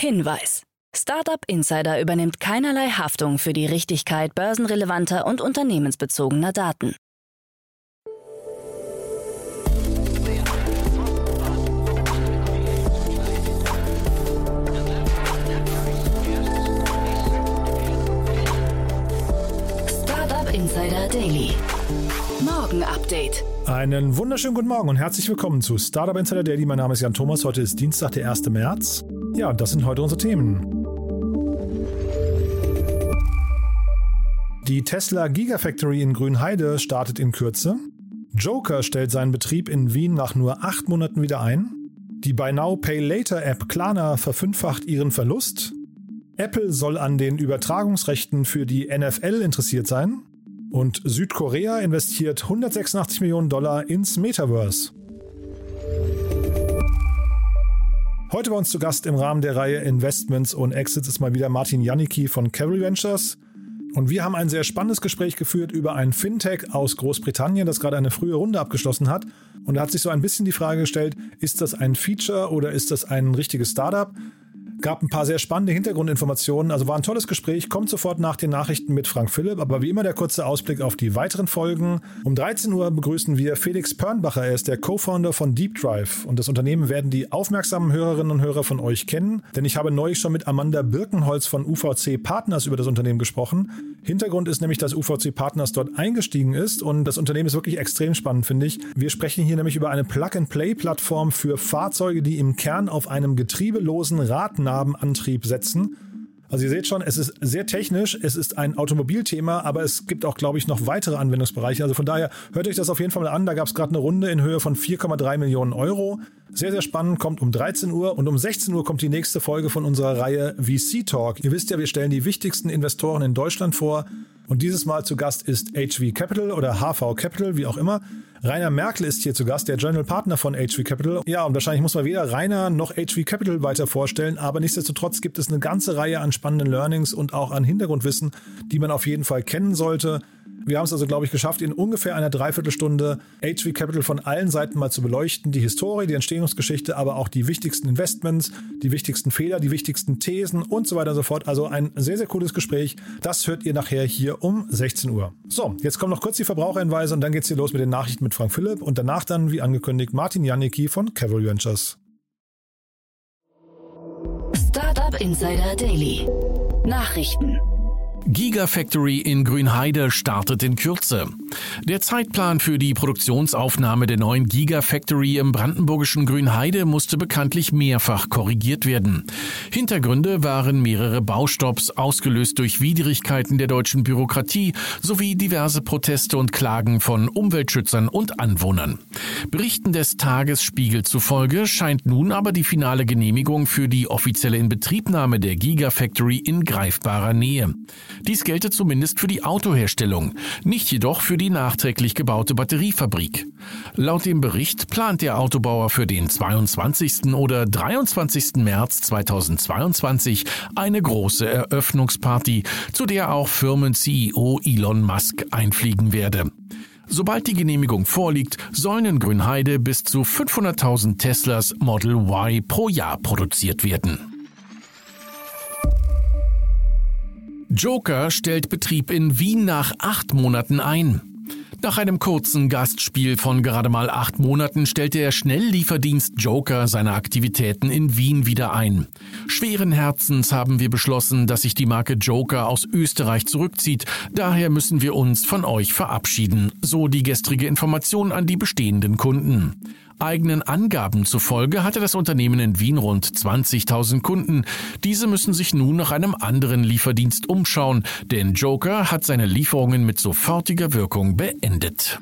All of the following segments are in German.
Hinweis. Startup Insider übernimmt keinerlei Haftung für die Richtigkeit börsenrelevanter und unternehmensbezogener Daten. Startup Insider Daily. Morgen Update. Einen wunderschönen guten Morgen und herzlich willkommen zu Startup Insider Daily. Mein Name ist Jan Thomas. Heute ist Dienstag, der 1. März. Ja, das sind heute unsere Themen. Die Tesla Gigafactory in Grünheide startet in Kürze. Joker stellt seinen Betrieb in Wien nach nur acht Monaten wieder ein. Die Buy Now Pay Later App Klarna verfünffacht ihren Verlust. Apple soll an den Übertragungsrechten für die NFL interessiert sein. Und Südkorea investiert 186 Millionen Dollar ins Metaverse. Heute bei uns zu Gast im Rahmen der Reihe Investments und Exits ist mal wieder Martin Janicki von Cavalry Ventures. Und wir haben ein sehr spannendes Gespräch geführt über ein Fintech aus Großbritannien, das gerade eine frühe Runde abgeschlossen hat. Und da hat sich so ein bisschen die Frage gestellt, ist das ein Feature oder ist das ein richtiges Startup? Gab ein paar sehr spannende Hintergrundinformationen, also war ein tolles Gespräch. Kommt sofort nach den Nachrichten mit Frank Philipp, aber wie immer der kurze Ausblick auf die weiteren Folgen. Um 13 Uhr begrüßen wir Felix Pörnbacher, er ist der Co-Founder von Deep Drive und das Unternehmen werden die aufmerksamen Hörerinnen und Hörer von euch kennen, denn ich habe neulich schon mit Amanda Birkenholz von UVC Partners über das Unternehmen gesprochen. Hintergrund ist nämlich, dass UVC Partners dort eingestiegen ist und das Unternehmen ist wirklich extrem spannend, finde ich. Wir sprechen hier nämlich über eine Plug-and-Play-Plattform für Fahrzeuge, die im Kern auf einem getriebelosen Radnabenantrieb setzen. Also ihr seht schon, es ist sehr technisch, es ist ein Automobilthema, aber es gibt auch, glaube ich, noch weitere Anwendungsbereiche. Also von daher hört euch das auf jeden Fall mal an. Da gab es gerade eine Runde in Höhe von 4,3 Millionen Euro. Sehr, sehr spannend, kommt um 13 Uhr und um 16 Uhr kommt die nächste Folge von unserer Reihe VC Talk. Ihr wisst ja, wir stellen die wichtigsten Investoren in Deutschland vor. Und dieses Mal zu Gast ist HV Capital oder HV Capital, wie auch immer. Rainer Merkel ist hier zu Gast, der General Partner von HV Capital. Ja, und wahrscheinlich muss man weder Rainer noch HV Capital weiter vorstellen, aber nichtsdestotrotz gibt es eine ganze Reihe an spannenden Learnings und auch an Hintergrundwissen, die man auf jeden Fall kennen sollte. Wir haben es also, glaube ich, geschafft, in ungefähr einer Dreiviertelstunde HV Capital von allen Seiten mal zu beleuchten. Die Historie, die Entstehungsgeschichte, aber auch die wichtigsten Investments, die wichtigsten Fehler, die wichtigsten Thesen und so weiter und so fort. Also ein sehr, sehr cooles Gespräch. Das hört ihr nachher hier um 16 Uhr. So, jetzt kommen noch kurz die Verbraucherhinweise und dann geht's hier los mit den Nachrichten mit Frank Philipp und danach dann, wie angekündigt, Martin Janicki von Cavalry Ventures. Startup Insider Daily. Nachrichten. Gigafactory in Grünheide startet in Kürze. Der Zeitplan für die Produktionsaufnahme der neuen Gigafactory im brandenburgischen Grünheide musste bekanntlich mehrfach korrigiert werden. Hintergründe waren mehrere Baustopps, ausgelöst durch Widrigkeiten der deutschen Bürokratie sowie diverse Proteste und Klagen von Umweltschützern und Anwohnern. Berichten des Tagesspiegel zufolge scheint nun aber die finale Genehmigung für die offizielle Inbetriebnahme der Gigafactory in greifbarer Nähe. Dies gelte zumindest für die Autoherstellung, nicht jedoch für die nachträglich gebaute Batteriefabrik. Laut dem Bericht plant der Autobauer für den 22. oder 23. März 2022 eine große Eröffnungsparty, zu der auch Firmen-CEO Elon Musk einfliegen werde. Sobald die Genehmigung vorliegt, sollen in Grünheide bis zu 500.000 Teslas Model Y pro Jahr produziert werden. Joker stellt Betrieb in Wien nach acht Monaten ein. Nach einem kurzen Gastspiel von gerade mal acht Monaten stellte der Schnelllieferdienst Joker seine Aktivitäten in Wien wieder ein. Schweren Herzens haben wir beschlossen, dass sich die Marke Joker aus Österreich zurückzieht. Daher müssen wir uns von euch verabschieden. So die gestrige Information an die bestehenden Kunden. Eigenen Angaben zufolge hatte das Unternehmen in Wien rund 20.000 Kunden. Diese müssen sich nun nach einem anderen Lieferdienst umschauen, denn Joker hat seine Lieferungen mit sofortiger Wirkung beendet.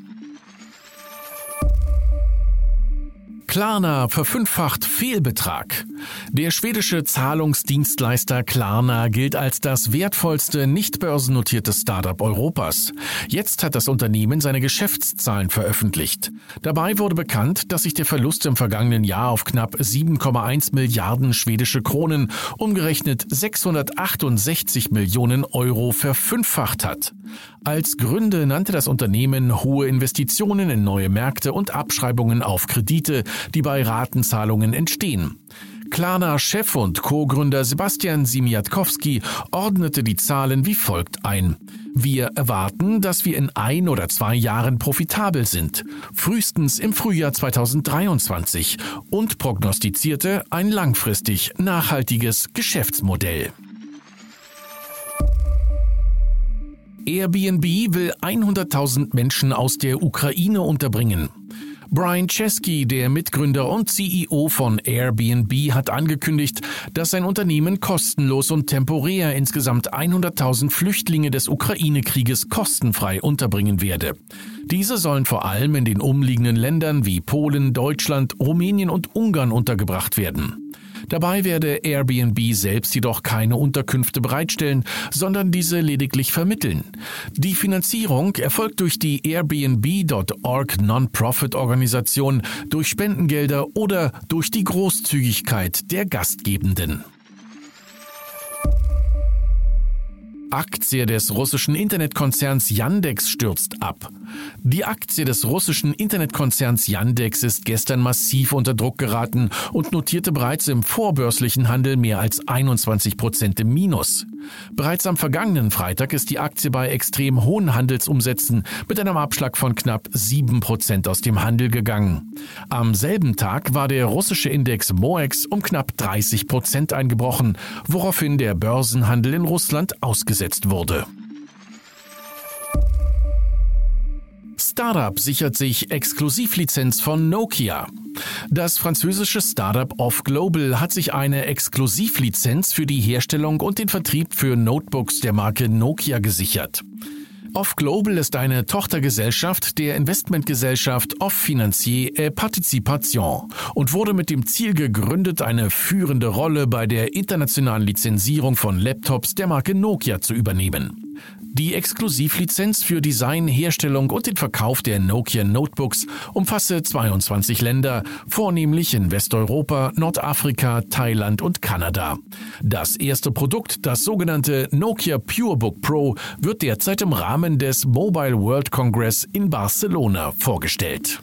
Klarna verfünffacht Fehlbetrag. Der schwedische Zahlungsdienstleister Klarna gilt als das wertvollste nicht börsennotierte Startup Europas. Jetzt hat das Unternehmen seine Geschäftszahlen veröffentlicht. Dabei wurde bekannt, dass sich der Verlust im vergangenen Jahr auf knapp 7,1 Milliarden schwedische Kronen, umgerechnet 668 Millionen Euro, verfünffacht hat. Als Gründe nannte das Unternehmen hohe Investitionen in neue Märkte und Abschreibungen auf Kredite, die bei Ratenzahlungen entstehen. Klarna-Chef und Co-Gründer Sebastian Simiatkowski ordnete die Zahlen wie folgt ein. Wir erwarten, dass wir in ein oder zwei Jahren profitabel sind, frühestens im Frühjahr 2023 und prognostizierte ein langfristig nachhaltiges Geschäftsmodell. Airbnb will 100.000 Menschen aus der Ukraine unterbringen. Brian Chesky, der Mitgründer und CEO von Airbnb, hat angekündigt, dass sein Unternehmen kostenlos und temporär insgesamt 100.000 Flüchtlinge des Ukraine-Krieges kostenfrei unterbringen werde. Diese sollen vor allem in den umliegenden Ländern wie Polen, Deutschland, Rumänien und Ungarn untergebracht werden. Dabei werde Airbnb selbst jedoch keine Unterkünfte bereitstellen, sondern diese lediglich vermitteln. Die Finanzierung erfolgt durch die Airbnb.org Non-Profit-Organisation, durch Spendengelder oder durch die Großzügigkeit der Gastgebenden. Aktie des russischen Internetkonzerns Yandex stürzt ab. Die Aktie des russischen Internetkonzerns Yandex ist gestern massiv unter Druck geraten und notierte bereits im vorbörslichen Handel mehr als 21 Prozent im Minus. Bereits am vergangenen Freitag ist die Aktie bei extrem hohen Handelsumsätzen mit einem Abschlag von knapp 7 Prozent aus dem Handel gegangen. Am selben Tag war der russische Index MOEX um knapp 30 Prozent eingebrochen, woraufhin der Börsenhandel in Russland ausgesetzt wurde. Startup sichert sich Exklusivlizenz von Nokia. Das französische Startup Off Global hat sich eine Exklusivlizenz für die Herstellung und den Vertrieb für Notebooks der Marke Nokia gesichert. Off Global ist eine Tochtergesellschaft der Investmentgesellschaft Off Financier et Participation und wurde mit dem Ziel gegründet, eine führende Rolle bei der internationalen Lizenzierung von Laptops der Marke Nokia zu übernehmen. Die Exklusivlizenz für Design, Herstellung und den Verkauf der Nokia Notebooks umfasse 22 Länder, vornehmlich in Westeuropa, Nordafrika, Thailand und Kanada. Das erste Produkt, das sogenannte Nokia PureBook Pro, wird derzeit im Rahmen des Mobile World Congress in Barcelona vorgestellt.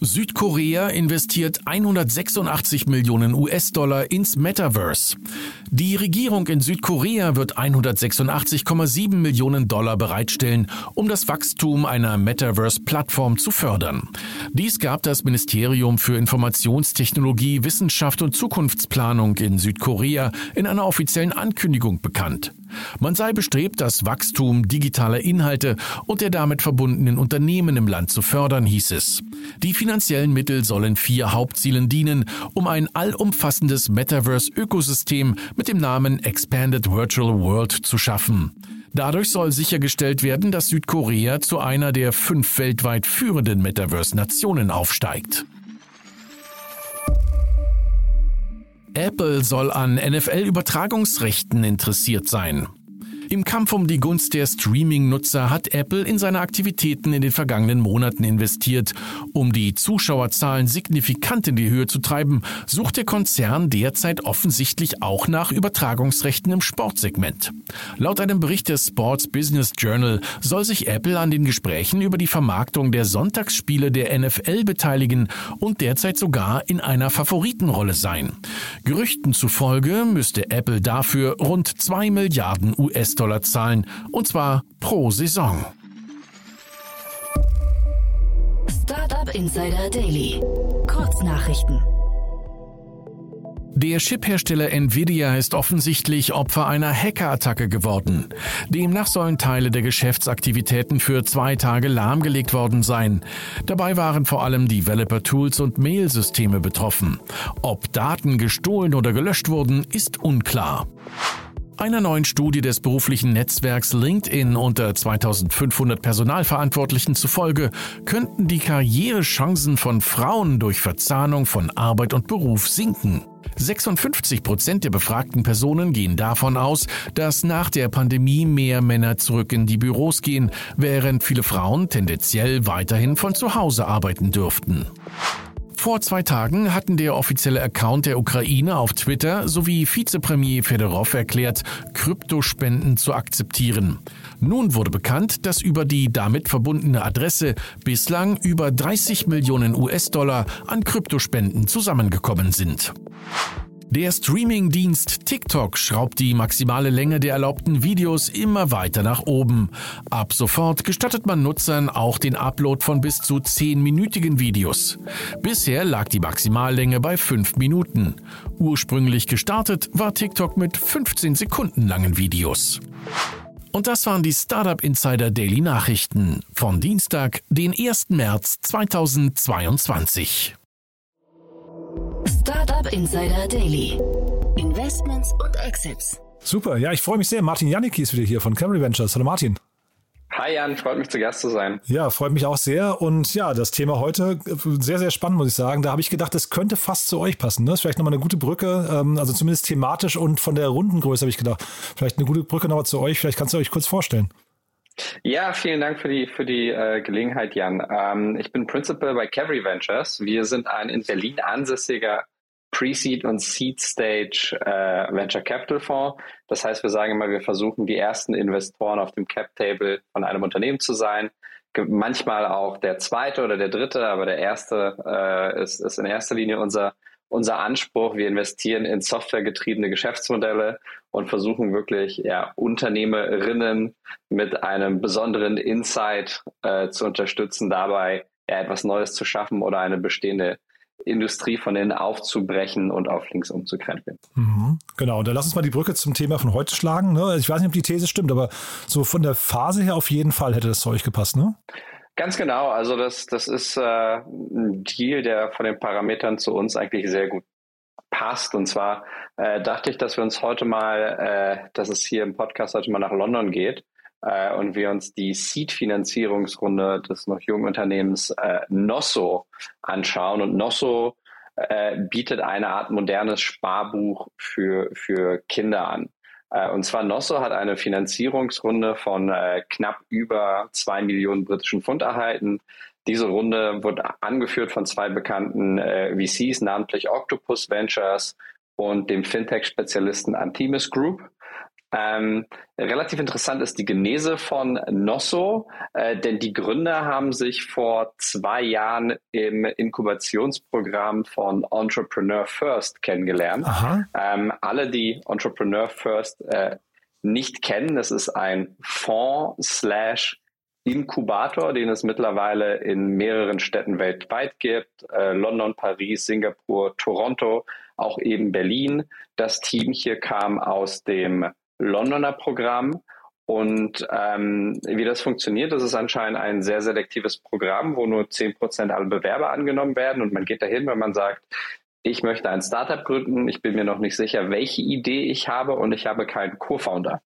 Südkorea investiert 186 Millionen US-Dollar ins Metaverse. Die Regierung in Südkorea wird 186,7 Millionen Dollar bereitstellen, um das Wachstum einer Metaverse-Plattform zu fördern. Dies gab das Ministerium für Informationstechnologie, Wissenschaft und Zukunftsplanung in Südkorea in einer offiziellen Ankündigung bekannt. Man sei bestrebt, das Wachstum digitaler Inhalte und der damit verbundenen Unternehmen im Land zu fördern, hieß es. Die finanziellen Mittel sollen vier Hauptzielen dienen, um ein allumfassendes Metaverse-Ökosystem mit dem Namen Expanded Virtual World zu schaffen. Dadurch soll sichergestellt werden, dass Südkorea zu einer der fünf weltweit führenden Metaverse-Nationen aufsteigt. Apple soll an NFL-Übertragungsrechten interessiert sein. Im Kampf um die Gunst der Streaming-Nutzer hat Apple in seine Aktivitäten in den vergangenen Monaten investiert. Um die Zuschauerzahlen signifikant in die Höhe zu treiben, sucht der Konzern derzeit offensichtlich auch nach Übertragungsrechten im Sportsegment. Laut einem Bericht des Sports Business Journal soll sich Apple an den Gesprächen über die Vermarktung der Sonntagsspiele der NFL beteiligen und derzeit sogar in einer Favoritenrolle sein. Gerüchten zufolge müsste Apple dafür rund 2 Milliarden US US-Dollar zahlen, und zwar pro Saison. Startup Insider Daily. Kurznachrichten. Der Chiphersteller Nvidia ist offensichtlich Opfer einer Hackerattacke geworden. Demnach sollen Teile der Geschäftsaktivitäten für zwei Tage lahmgelegt worden sein. Dabei waren vor allem Developer-Tools und Mail-Systeme betroffen. Ob Daten gestohlen oder gelöscht wurden, ist unklar. Einer neuen Studie des beruflichen Netzwerks LinkedIn unter 2500 Personalverantwortlichen zufolge könnten die Karrierechancen von Frauen durch Verzahnung von Arbeit und Beruf sinken. 56 Prozent der befragten Personen gehen davon aus, dass nach der Pandemie mehr Männer zurück in die Büros gehen, während viele Frauen tendenziell weiterhin von zu Hause arbeiten dürften. Vor zwei Tagen hatten der offizielle Account der Ukraine auf Twitter sowie Vizepremier Fedorov erklärt, Kryptospenden zu akzeptieren. Nun wurde bekannt, dass über die damit verbundene Adresse bislang über 30 Millionen US-Dollar an Kryptospenden zusammengekommen sind. Der Streaming-Dienst TikTok schraubt die maximale Länge der erlaubten Videos immer weiter nach oben. Ab sofort gestattet man Nutzern auch den Upload von bis zu 10-minütigen Videos. Bisher lag die Maximallänge bei 5 Minuten. Ursprünglich gestartet war TikTok mit 15 Sekunden langen Videos. Und das waren die Startup Insider Daily Nachrichten von Dienstag, den 1. März 2022. Startup Insider Daily. Investments und Exits. Super, ja, ich freue mich sehr. Martin Janicki ist wieder hier von Camry Ventures. Hallo Martin. Hi Jan, freut mich zu Gast zu sein. Ja, freut mich auch sehr. Und ja, das Thema heute sehr, sehr spannend, muss ich sagen. Da habe ich gedacht, das könnte fast zu euch passen. Ne? Das ist vielleicht nochmal eine gute Brücke, ähm, also zumindest thematisch und von der Rundengröße habe ich gedacht. Vielleicht eine gute Brücke nochmal zu euch. Vielleicht kannst du euch kurz vorstellen. Ja, vielen Dank für die, für die äh, Gelegenheit, Jan. Ähm, ich bin Principal bei Cavalry Ventures. Wir sind ein in Berlin ansässiger Pre-Seed und Seed Stage äh, Venture Capital Fonds. Das heißt, wir sagen immer, wir versuchen die ersten Investoren auf dem Cap Table von einem Unternehmen zu sein. Manchmal auch der zweite oder der dritte, aber der erste äh, ist, ist in erster Linie unser unser Anspruch. Wir investieren in softwaregetriebene Geschäftsmodelle und versuchen wirklich ja, Unternehmerinnen mit einem besonderen Insight äh, zu unterstützen, dabei ja, etwas Neues zu schaffen oder eine bestehende Industrie von innen aufzubrechen und auf links umzukrempeln. Mhm, genau, und dann lass uns mal die Brücke zum Thema von heute schlagen. Ne? Ich weiß nicht, ob die These stimmt, aber so von der Phase her auf jeden Fall hätte das zu euch gepasst, ne? Ganz genau. Also das, das ist äh, ein Deal, der von den Parametern zu uns eigentlich sehr gut passt. Und zwar äh, dachte ich, dass wir uns heute mal, äh, dass es hier im Podcast heute mal nach London geht äh, und wir uns die Seed-Finanzierungsrunde des noch jungen Unternehmens äh, Nosso anschauen. Und Nosso äh, bietet eine Art modernes Sparbuch für, für Kinder an. Äh, und zwar Nosso hat eine Finanzierungsrunde von äh, knapp über zwei Millionen britischen Pfund erhalten. Diese Runde wird angeführt von zwei bekannten äh, VCs, namentlich Octopus Ventures und dem Fintech-Spezialisten Antimis Group. Ähm, relativ interessant ist die Genese von Nosso, äh, denn die Gründer haben sich vor zwei Jahren im Inkubationsprogramm von Entrepreneur First kennengelernt. Ähm, alle, die Entrepreneur First äh, nicht kennen, das ist ein Fonds slash Inkubator, den es mittlerweile in mehreren Städten weltweit gibt. Äh, London, Paris, Singapur, Toronto, auch eben Berlin. Das Team hier kam aus dem Londoner Programm. Und ähm, wie das funktioniert, das ist anscheinend ein sehr selektives Programm, wo nur zehn Prozent aller Bewerber angenommen werden. Und man geht dahin, wenn man sagt, ich möchte ein Startup gründen, ich bin mir noch nicht sicher, welche Idee ich habe und ich habe keinen Co-Founder.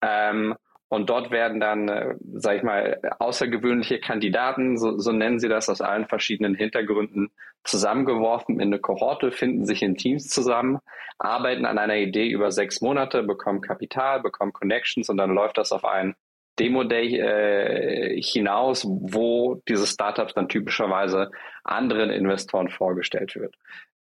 Ähm, und dort werden dann, äh, sage ich mal, außergewöhnliche Kandidaten, so, so nennen sie das, aus allen verschiedenen Hintergründen zusammengeworfen in eine Kohorte, finden sich in Teams zusammen, arbeiten an einer Idee über sechs Monate, bekommen Kapital, bekommen Connections und dann läuft das auf ein Demo-Day äh, hinaus, wo diese Startups dann typischerweise anderen Investoren vorgestellt wird.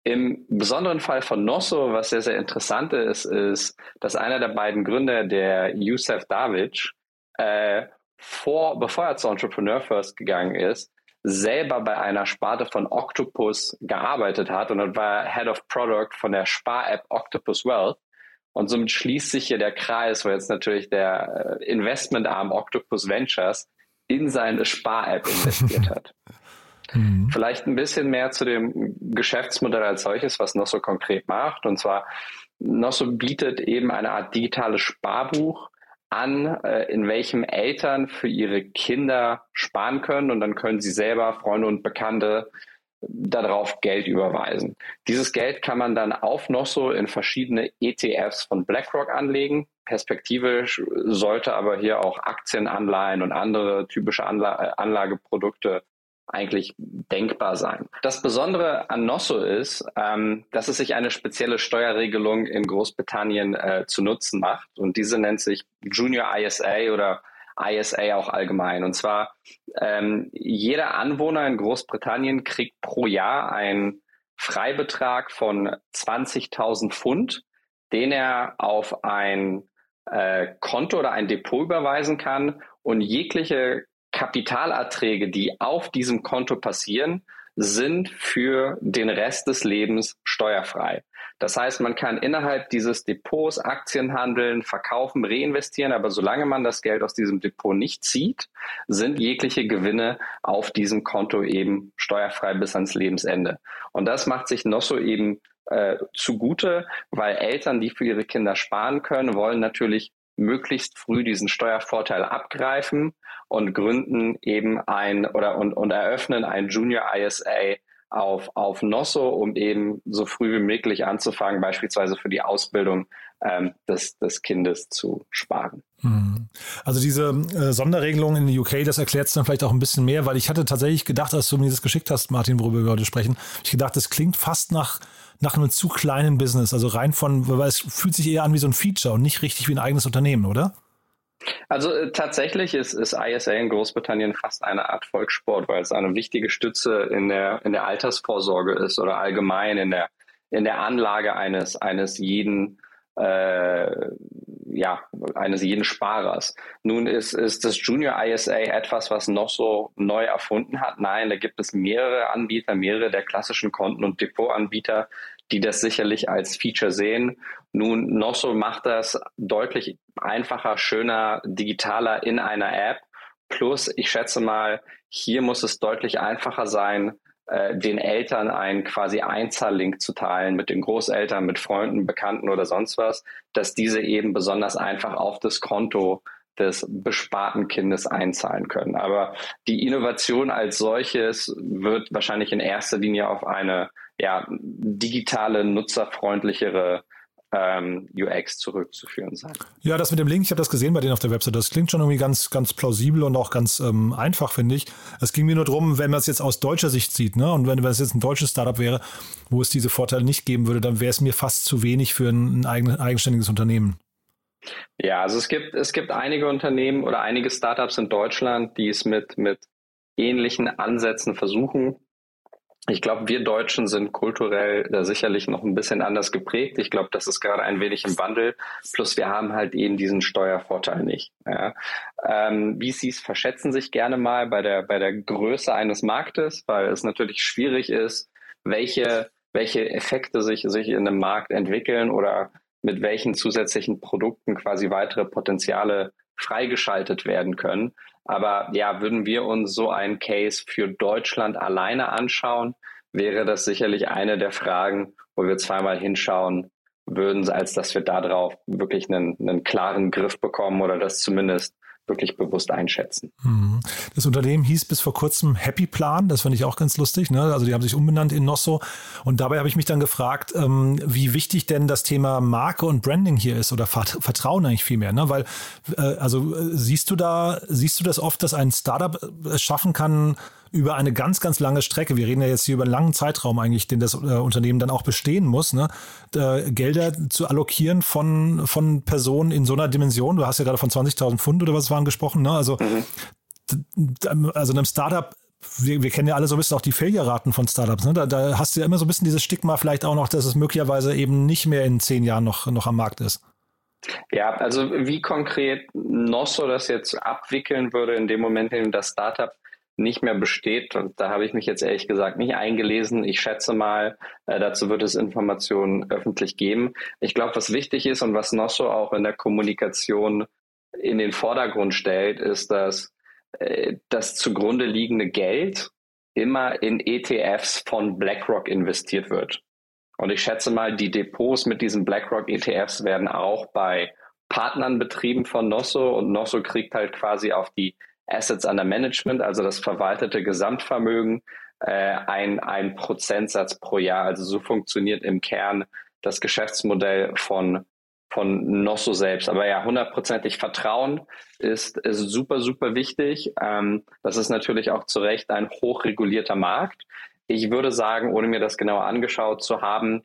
Im besonderen Fall von Nosso, was sehr, sehr interessant ist, ist, dass einer der beiden Gründer, der Youssef Davic, äh, vor, bevor er zu Entrepreneur First gegangen ist, selber bei einer Sparte von Octopus gearbeitet hat und dann war Head of Product von der Spar-App Octopus Wealth. Und somit schließt sich hier der Kreis, wo jetzt natürlich der äh, Investmentarm Octopus Ventures in seine Spar-App investiert hat. Mhm. Vielleicht ein bisschen mehr zu dem Geschäftsmodell als solches, was Nosso konkret macht. Und zwar, Nosso bietet eben eine Art digitales Sparbuch an, äh, in welchem Eltern für ihre Kinder sparen können und dann können sie selber, Freunde und Bekannte, darauf Geld überweisen. Dieses Geld kann man dann auf Nosso in verschiedene ETFs von BlackRock anlegen. Perspektivisch sollte aber hier auch Aktienanleihen und andere typische Anla Anlageprodukte eigentlich denkbar sein. Das Besondere an Nosso ist, ähm, dass es sich eine spezielle Steuerregelung in Großbritannien äh, zu Nutzen macht. Und diese nennt sich Junior ISA oder ISA auch allgemein. Und zwar ähm, jeder Anwohner in Großbritannien kriegt pro Jahr einen Freibetrag von 20.000 Pfund, den er auf ein äh, Konto oder ein Depot überweisen kann und jegliche Kapitalerträge, die auf diesem Konto passieren, sind für den Rest des Lebens steuerfrei. Das heißt, man kann innerhalb dieses Depots Aktien handeln, verkaufen, reinvestieren, aber solange man das Geld aus diesem Depot nicht zieht, sind jegliche Gewinne auf diesem Konto eben steuerfrei bis ans Lebensende. Und das macht sich Nosso eben äh, zugute, weil Eltern, die für ihre Kinder sparen können, wollen natürlich möglichst früh diesen Steuervorteil abgreifen und gründen eben ein oder und, und eröffnen ein Junior ISA auf, auf Nosso, um eben so früh wie möglich anzufangen, beispielsweise für die Ausbildung ähm, des, des Kindes zu sparen. Hm. Also diese äh, Sonderregelung in der UK, das erklärt es dann vielleicht auch ein bisschen mehr, weil ich hatte tatsächlich gedacht, als du mir das geschickt hast, Martin, worüber wir heute sprechen, ich gedacht, das klingt fast nach nach einem zu kleinen Business, also rein von, weil es fühlt sich eher an wie so ein Feature und nicht richtig wie ein eigenes Unternehmen, oder? Also äh, tatsächlich ist, ist ISA in Großbritannien fast eine Art Volkssport, weil es eine wichtige Stütze in der, in der Altersvorsorge ist oder allgemein in der, in der Anlage eines, eines jeden äh, ja, eines jeden Sparers. Nun ist, ist das Junior ISA etwas, was noch so neu erfunden hat. Nein, da gibt es mehrere Anbieter, mehrere der klassischen Konten- und Depotanbieter, die das sicherlich als Feature sehen. Nun, Nosso macht das deutlich einfacher, schöner, digitaler in einer App. Plus, ich schätze mal, hier muss es deutlich einfacher sein, äh, den Eltern einen quasi Einzahllink zu teilen mit den Großeltern, mit Freunden, Bekannten oder sonst was, dass diese eben besonders einfach auf das Konto des besparten Kindes einzahlen können. Aber die Innovation als solches wird wahrscheinlich in erster Linie auf eine ja, digitale, nutzerfreundlichere ähm, UX zurückzuführen sein. Ja, das mit dem Link, ich habe das gesehen bei denen auf der Website, das klingt schon irgendwie ganz, ganz plausibel und auch ganz ähm, einfach, finde ich. Es ging mir nur darum, wenn man es jetzt aus deutscher Sicht sieht, ne, und wenn, wenn es jetzt ein deutsches Startup wäre, wo es diese Vorteile nicht geben würde, dann wäre es mir fast zu wenig für ein, ein eigen, eigenständiges Unternehmen. Ja, also es gibt, es gibt einige Unternehmen oder einige Startups in Deutschland, die es mit, mit ähnlichen Ansätzen versuchen. Ich glaube, wir Deutschen sind kulturell da sicherlich noch ein bisschen anders geprägt. Ich glaube, das ist gerade ein wenig im Wandel. Plus wir haben halt eben diesen Steuervorteil nicht. Ja. Ähm, VCs verschätzen sich gerne mal bei der, bei der Größe eines Marktes, weil es natürlich schwierig ist, welche, welche Effekte sich, sich in einem Markt entwickeln oder mit welchen zusätzlichen Produkten quasi weitere Potenziale freigeschaltet werden können. Aber ja, würden wir uns so einen Case für Deutschland alleine anschauen, wäre das sicherlich eine der Fragen, wo wir zweimal hinschauen würden, als dass wir darauf wirklich einen, einen klaren Griff bekommen oder das zumindest wirklich bewusst einschätzen. Mhm. Das Unternehmen hieß bis vor kurzem Happy Plan, das fand ich auch ganz lustig. Ne? Also die haben sich umbenannt in Nosso. Und dabei habe ich mich dann gefragt, ähm, wie wichtig denn das Thema Marke und Branding hier ist oder Vertrauen eigentlich viel mehr. Ne? Weil, äh, also äh, siehst du da, siehst du das oft, dass ein Startup es schaffen kann, über eine ganz, ganz lange Strecke, wir reden ja jetzt hier über einen langen Zeitraum eigentlich, den das äh, Unternehmen dann auch bestehen muss, ne, äh, Gelder zu allokieren von, von Personen in so einer Dimension. Du hast ja gerade von 20.000 Pfund oder was waren gesprochen. Ne? Also, mhm. also einem Startup wir, wir, kennen ja alle so ein bisschen auch die Failure-Raten von Startups. Ne? Da, da, hast du ja immer so ein bisschen dieses Stigma vielleicht auch noch, dass es möglicherweise eben nicht mehr in zehn Jahren noch, noch am Markt ist. Ja, also wie konkret Nosso das jetzt abwickeln würde in dem Moment, in dem das Startup nicht mehr besteht. Und da habe ich mich jetzt ehrlich gesagt nicht eingelesen. Ich schätze mal, äh, dazu wird es Informationen öffentlich geben. Ich glaube, was wichtig ist und was Nosso auch in der Kommunikation in den Vordergrund stellt, ist, dass äh, das zugrunde liegende Geld immer in ETFs von BlackRock investiert wird. Und ich schätze mal, die Depots mit diesen BlackRock ETFs werden auch bei Partnern betrieben von Nosso und Nosso kriegt halt quasi auf die Assets under Management, also das verwaltete Gesamtvermögen, äh, ein, ein Prozentsatz pro Jahr. Also so funktioniert im Kern das Geschäftsmodell von, von Nosso selbst. Aber ja, hundertprozentig Vertrauen ist, ist super, super wichtig. Ähm, das ist natürlich auch zu Recht ein hochregulierter Markt. Ich würde sagen, ohne mir das genauer angeschaut zu haben,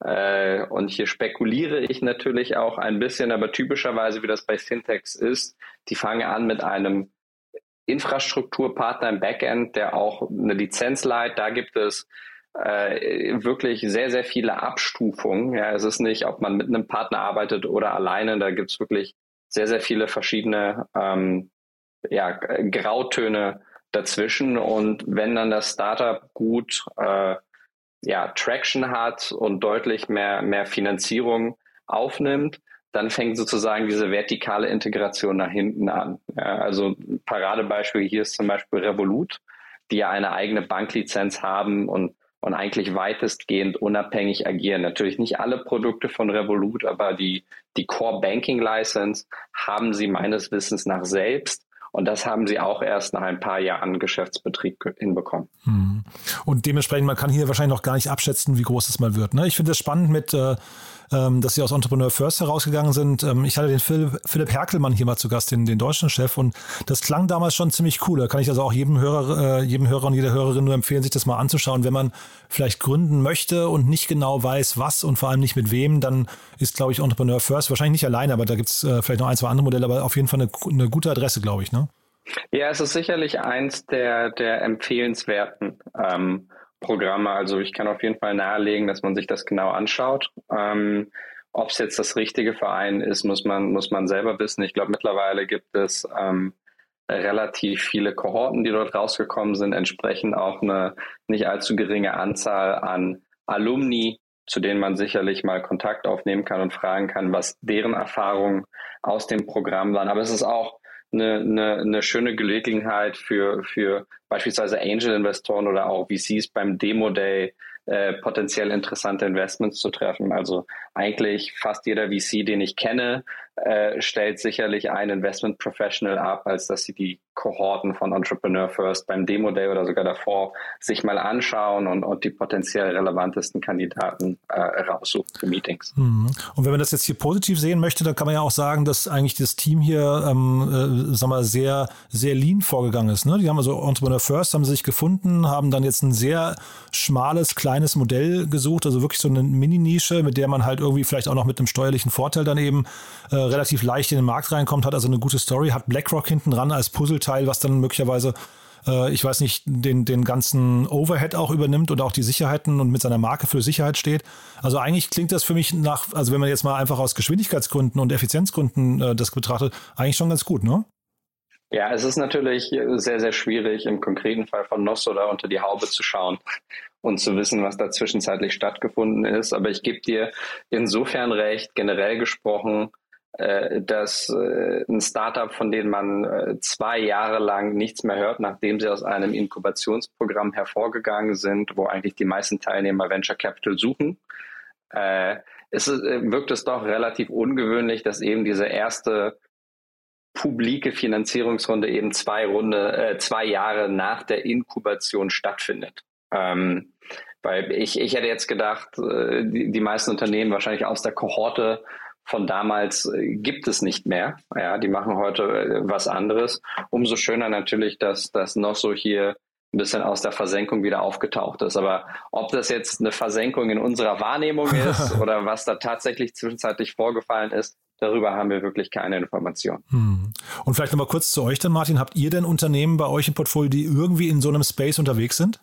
äh, und hier spekuliere ich natürlich auch ein bisschen, aber typischerweise, wie das bei Fintechs ist, die fangen an mit einem Infrastrukturpartner im Backend, der auch eine Lizenz leiht. Da gibt es äh, wirklich sehr, sehr viele Abstufungen. Ja, es ist nicht, ob man mit einem Partner arbeitet oder alleine. Da gibt es wirklich sehr, sehr viele verschiedene ähm, ja, Grautöne dazwischen. Und wenn dann das Startup gut äh, ja, Traction hat und deutlich mehr, mehr Finanzierung aufnimmt, dann fängt sozusagen diese vertikale Integration nach hinten an. Ja, also Paradebeispiel hier ist zum Beispiel Revolut, die ja eine eigene Banklizenz haben und, und eigentlich weitestgehend unabhängig agieren. Natürlich nicht alle Produkte von Revolut, aber die, die Core Banking License haben sie meines Wissens nach selbst und das haben sie auch erst nach ein paar Jahren Geschäftsbetrieb hinbekommen. Hm. Und dementsprechend, man kann hier wahrscheinlich noch gar nicht abschätzen, wie groß es mal wird. Ne? Ich finde es spannend mit, äh, ähm, dass Sie aus Entrepreneur First herausgegangen sind. Ähm, ich hatte den Philipp, Philipp Herkelmann hier mal zu Gast, den, den deutschen Chef, und das klang damals schon ziemlich cool. Da kann ich also auch jedem Hörer, äh, jedem Hörer und jeder Hörerin nur empfehlen, sich das mal anzuschauen. Wenn man vielleicht gründen möchte und nicht genau weiß, was und vor allem nicht mit wem, dann ist, glaube ich, Entrepreneur First wahrscheinlich nicht alleine, aber da gibt es äh, vielleicht noch ein, zwei andere Modelle, aber auf jeden Fall eine, eine gute Adresse, glaube ich. Ne? Ja, es ist sicherlich eins der, der empfehlenswerten ähm, Programme. Also ich kann auf jeden Fall nahelegen, dass man sich das genau anschaut. Ähm, Ob es jetzt das richtige Verein ist, muss man, muss man selber wissen. Ich glaube, mittlerweile gibt es ähm, relativ viele Kohorten, die dort rausgekommen sind, entsprechend auch eine nicht allzu geringe Anzahl an Alumni, zu denen man sicherlich mal Kontakt aufnehmen kann und fragen kann, was deren Erfahrungen aus dem Programm waren. Aber es ist auch eine, eine, eine schöne Gelegenheit für, für beispielsweise Angel-Investoren oder auch VCs beim Demo-Day äh, potenziell interessante Investments zu treffen. Also eigentlich fast jeder VC, den ich kenne, äh, stellt sicherlich ein Investment Professional ab, als dass sie die Kohorten von Entrepreneur First beim Demo Day oder sogar davor sich mal anschauen und, und die potenziell relevantesten Kandidaten äh, raussuchen für Meetings. Mhm. Und wenn man das jetzt hier positiv sehen möchte, dann kann man ja auch sagen, dass eigentlich das Team hier, ähm, äh, sag mal, sehr, sehr lean vorgegangen ist. Ne? Die haben also Entrepreneur First, haben sich gefunden, haben dann jetzt ein sehr schmales, kleines Modell gesucht, also wirklich so eine Mini-Nische, mit der man halt irgendwie vielleicht auch noch mit einem steuerlichen Vorteil dann eben äh, relativ leicht in den Markt reinkommt, hat also eine gute Story, hat BlackRock hinten dran als Puzzleteil, was dann möglicherweise äh, ich weiß nicht, den, den ganzen Overhead auch übernimmt und auch die Sicherheiten und mit seiner Marke für Sicherheit steht. Also eigentlich klingt das für mich nach, also wenn man jetzt mal einfach aus Geschwindigkeitsgründen und Effizienzgründen äh, das betrachtet, eigentlich schon ganz gut, ne? Ja, es ist natürlich sehr, sehr schwierig, im konkreten Fall von Nosso da unter die Haube zu schauen und zu wissen, was da zwischenzeitlich stattgefunden ist. Aber ich gebe dir insofern recht, generell gesprochen, dass äh, ein Startup, von dem man äh, zwei Jahre lang nichts mehr hört, nachdem sie aus einem Inkubationsprogramm hervorgegangen sind, wo eigentlich die meisten Teilnehmer Venture Capital suchen, ist, wirkt es doch relativ ungewöhnlich, dass eben diese erste publike Finanzierungsrunde eben zwei Runde, äh, zwei Jahre nach der Inkubation stattfindet. Ähm, weil ich, ich hätte jetzt gedacht, äh, die, die meisten Unternehmen wahrscheinlich aus der Kohorte von damals äh, gibt es nicht mehr. Ja, die machen heute äh, was anderes. Umso schöner natürlich, dass das noch so hier ein bisschen aus der Versenkung wieder aufgetaucht ist. Aber ob das jetzt eine Versenkung in unserer Wahrnehmung ist oder was da tatsächlich zwischenzeitlich vorgefallen ist, darüber haben wir wirklich keine Information. Hm. Und vielleicht nochmal kurz zu euch dann, Martin. Habt ihr denn Unternehmen bei euch im Portfolio, die irgendwie in so einem Space unterwegs sind?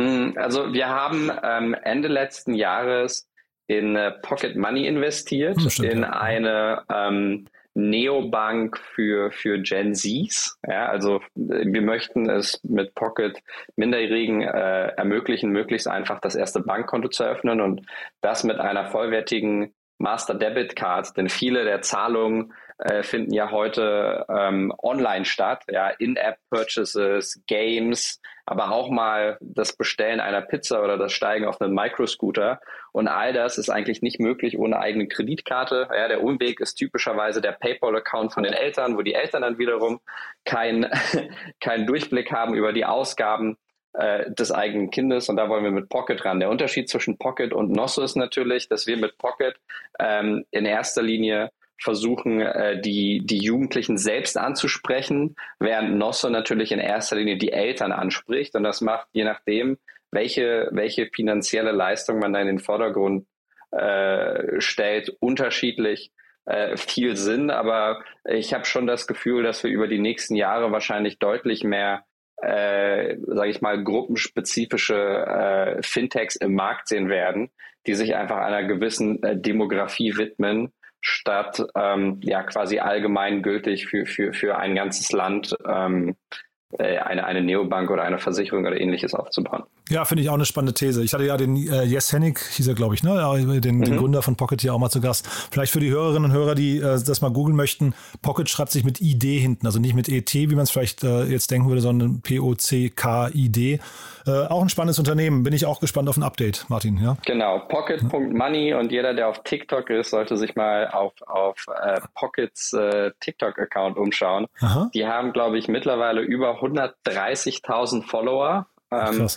Hm, also wir haben ähm, Ende letzten Jahres in äh, Pocket Money investiert, hm, stimmt, in ja. eine ähm, Neobank für, für Gen Zs. Ja, also wir möchten es mit Pocket Minderjährigen äh, ermöglichen, möglichst einfach das erste Bankkonto zu öffnen und das mit einer vollwertigen Master Debit Card, denn viele der Zahlungen äh, finden ja heute ähm, online statt, ja, In-App-Purchases, Games, aber auch mal das Bestellen einer Pizza oder das Steigen auf einen Microscooter. Und all das ist eigentlich nicht möglich ohne eigene Kreditkarte. Ja, der Umweg ist typischerweise der PayPal-Account von den Eltern, wo die Eltern dann wiederum keinen keinen Durchblick haben über die Ausgaben äh, des eigenen Kindes und da wollen wir mit Pocket ran. Der Unterschied zwischen Pocket und Nosso ist natürlich, dass wir mit Pocket ähm, in erster Linie versuchen, äh, die, die Jugendlichen selbst anzusprechen, während Nosso natürlich in erster Linie die Eltern anspricht. Und das macht, je nachdem, welche, welche finanzielle Leistung man da in den Vordergrund äh, stellt, unterschiedlich äh, viel Sinn. Aber ich habe schon das Gefühl, dass wir über die nächsten Jahre wahrscheinlich deutlich mehr äh, sage ich mal, gruppenspezifische äh, Fintechs im Markt sehen werden, die sich einfach einer gewissen äh, Demografie widmen, statt ähm, ja quasi allgemeingültig für, für, für ein ganzes Land ähm, äh, eine, eine Neobank oder eine Versicherung oder ähnliches aufzubauen. Ja, finde ich auch eine spannende These. Ich hatte ja den äh, Jes Hennig, hieß er, glaube ich, ne? den, mhm. den Gründer von Pocket hier auch mal zu Gast. Vielleicht für die Hörerinnen und Hörer, die äh, das mal googeln möchten, Pocket schreibt sich mit ID hinten, also nicht mit ET, wie man es vielleicht äh, jetzt denken würde, sondern P-O-C-K-I-D. Äh, auch ein spannendes Unternehmen. Bin ich auch gespannt auf ein Update, Martin. Ja? Genau, Pocket.money und jeder, der auf TikTok ist, sollte sich mal auf, auf äh, Pockets äh, TikTok-Account umschauen. Aha. Die haben, glaube ich, mittlerweile über 130.000 Follower. Ähm.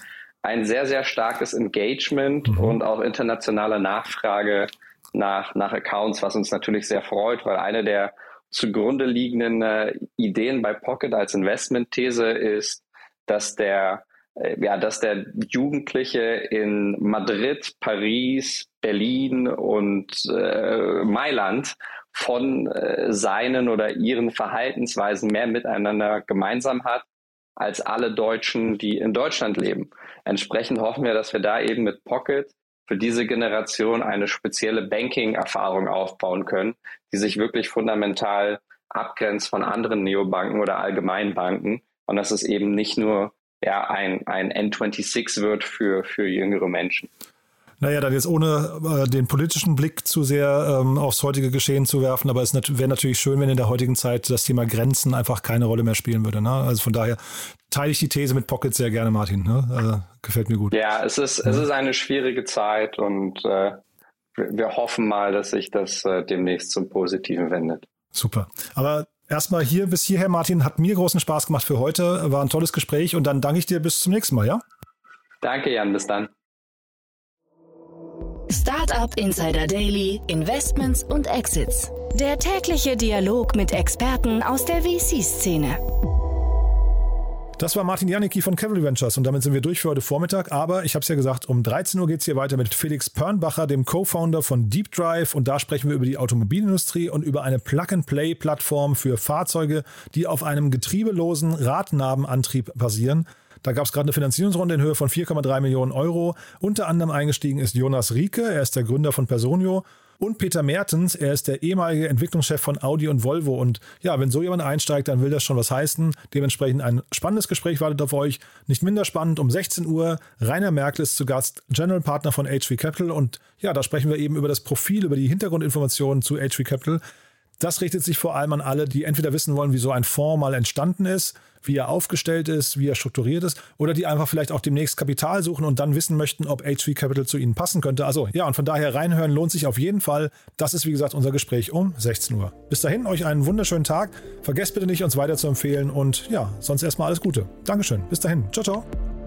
Ein sehr, sehr starkes Engagement mhm. und auch internationale Nachfrage nach, nach Accounts, was uns natürlich sehr freut, weil eine der zugrunde liegenden äh, Ideen bei Pocket als Investmentthese ist, dass der äh, ja, dass der Jugendliche in Madrid, Paris, Berlin und äh, Mailand von äh, seinen oder ihren Verhaltensweisen mehr miteinander gemeinsam hat als alle Deutschen, die in Deutschland leben. Entsprechend hoffen wir, dass wir da eben mit Pocket für diese Generation eine spezielle Banking-Erfahrung aufbauen können, die sich wirklich fundamental abgrenzt von anderen Neobanken oder Allgemeinbanken. Und dass es eben nicht nur ja, ein, ein N26 wird für, für jüngere Menschen. Naja, dann jetzt ohne äh, den politischen Blick zu sehr ähm, aufs heutige Geschehen zu werfen, aber es nat wäre natürlich schön, wenn in der heutigen Zeit das Thema Grenzen einfach keine Rolle mehr spielen würde. Ne? Also von daher teile ich die These mit Pocket sehr gerne, Martin. Ne? Äh, gefällt mir gut. Ja, es ist, es ist eine schwierige Zeit und äh, wir hoffen mal, dass sich das äh, demnächst zum Positiven wendet. Super. Aber erstmal hier bis hierher, Martin, hat mir großen Spaß gemacht für heute. War ein tolles Gespräch und dann danke ich dir bis zum nächsten Mal, ja? Danke, Jan. Bis dann. Startup Insider Daily, Investments und Exits. Der tägliche Dialog mit Experten aus der VC-Szene. Das war Martin Janicki von Cavalry Ventures und damit sind wir durch für heute Vormittag. Aber ich habe es ja gesagt, um 13 Uhr geht es hier weiter mit Felix Pörnbacher, dem Co-Founder von Deep Drive. Und da sprechen wir über die Automobilindustrie und über eine Plug-and-Play-Plattform für Fahrzeuge, die auf einem getriebelosen Radnabenantrieb basieren. Da gab es gerade eine Finanzierungsrunde in Höhe von 4,3 Millionen Euro. Unter anderem eingestiegen ist Jonas Rieke, er ist der Gründer von Personio. Und Peter Mertens, er ist der ehemalige Entwicklungschef von Audi und Volvo. Und ja, wenn so jemand einsteigt, dann will das schon was heißen. Dementsprechend ein spannendes Gespräch wartet auf euch. Nicht minder spannend, um 16 Uhr. Rainer Merkel ist zu Gast, General Partner von HV Capital. Und ja, da sprechen wir eben über das Profil, über die Hintergrundinformationen zu HV Capital. Das richtet sich vor allem an alle, die entweder wissen wollen, wie so ein Fonds mal entstanden ist, wie er aufgestellt ist, wie er strukturiert ist, oder die einfach vielleicht auch demnächst Kapital suchen und dann wissen möchten, ob HV Capital zu ihnen passen könnte. Also ja, und von daher reinhören lohnt sich auf jeden Fall. Das ist wie gesagt unser Gespräch um 16 Uhr. Bis dahin euch einen wunderschönen Tag. Vergesst bitte nicht, uns weiter zu empfehlen und ja, sonst erstmal alles Gute. Dankeschön. Bis dahin. Ciao, ciao.